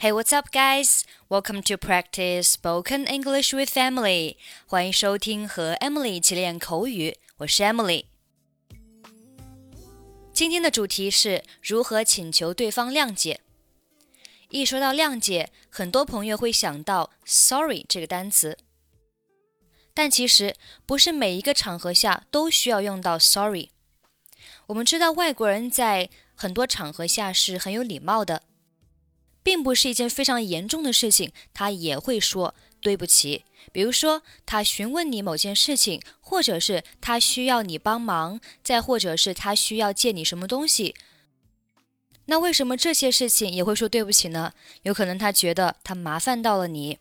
Hey, what's up, guys? Welcome to practice spoken English with Emily. 欢迎收听和 Emily 一起练口语，我是 Emily。今天的主题是如何请求对方谅解。一说到谅解，很多朋友会想到 “sorry” 这个单词，但其实不是每一个场合下都需要用到 “sorry”。我们知道外国人在很多场合下是很有礼貌的，并不是一件非常严重的事情，他也会说对不起。比如说，他询问你某件事情，或者是他需要你帮忙，再或者是他需要借你什么东西。那为什么这些事情也会说对不起呢？有可能他觉得他麻烦到了你。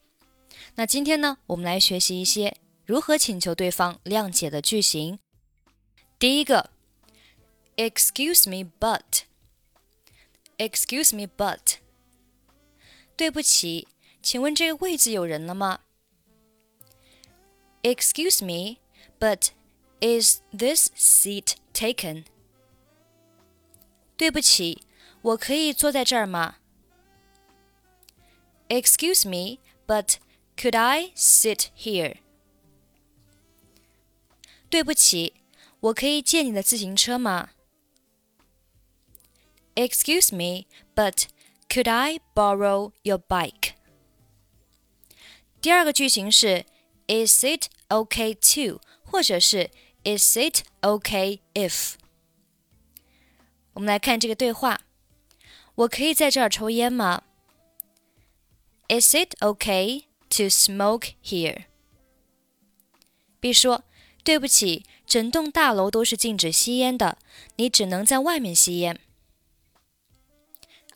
那今天呢，我们来学习一些如何请求对方谅解的句型。第一个，Excuse me, but. Excuse me, but. 对不起，请问这个位置有人了吗？Excuse me, but is this seat taken? 对不起。我可以坐在这儿吗？Excuse me, but could I sit here? 对不起，我可以借你的自行车吗？Excuse me, but could I borrow your bike? 第二个句型是 Is it OK to？或者是 Is it OK if？我们来看这个对话。我可以在这儿抽烟吗？Is it OK to smoke here？B 说：“对不起，整栋大楼都是禁止吸烟的，你只能在外面吸烟。”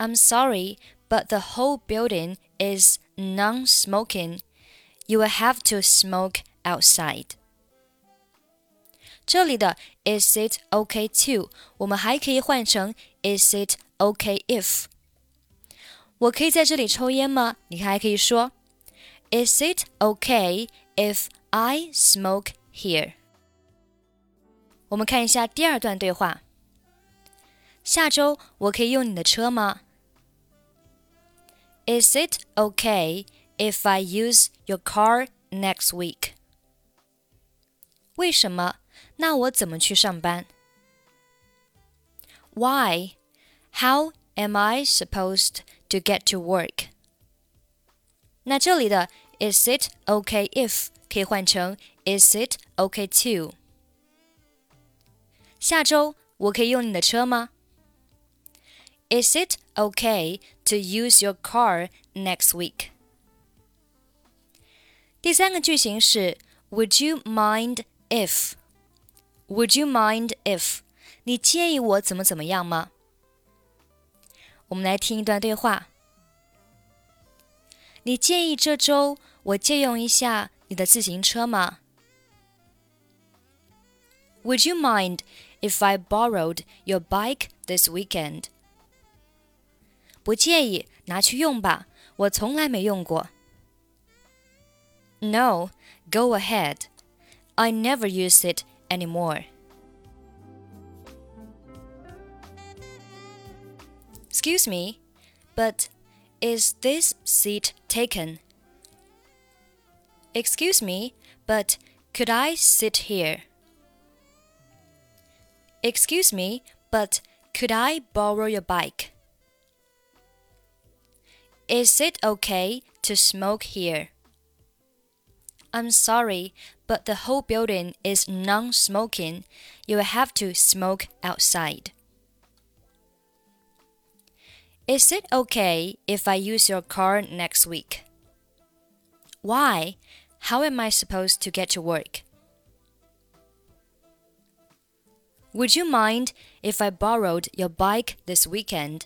I'm sorry, but the whole building is non-smoking. You will have to smoke outside. 这里的 Is it okay to？我们还可以换成 Is it okay if？我可以在这里抽烟吗？你还可以说，Is it okay if I smoke here？我们看一下第二段对话。下周我可以用你的车吗 ？Is it okay if I use your car next week？为什么？那我怎么去上班？Why? How am I supposed to get to work? 那这里的 Is it okay if 可以换成 Is it okay to？下周我可以用你的车吗 ？Is it okay to use your car next week？第三个句型是 Would you mind if？Would you mind if？你介意我怎么怎么样吗？我们来听一段对话。你介意这周我借用一下你的自行车吗？Would you mind if I borrowed your bike this weekend？ 不介意，拿去用吧，我从来没用过。No, go ahead. I never use it anymore. Excuse me, but is this seat taken? Excuse me, but could I sit here? Excuse me, but could I borrow your bike? Is it okay to smoke here? I'm sorry, but the whole building is non smoking. You will have to smoke outside. Is it okay if I use your car next week? Why? How am I supposed to get to work? Would you mind if I borrowed your bike this weekend?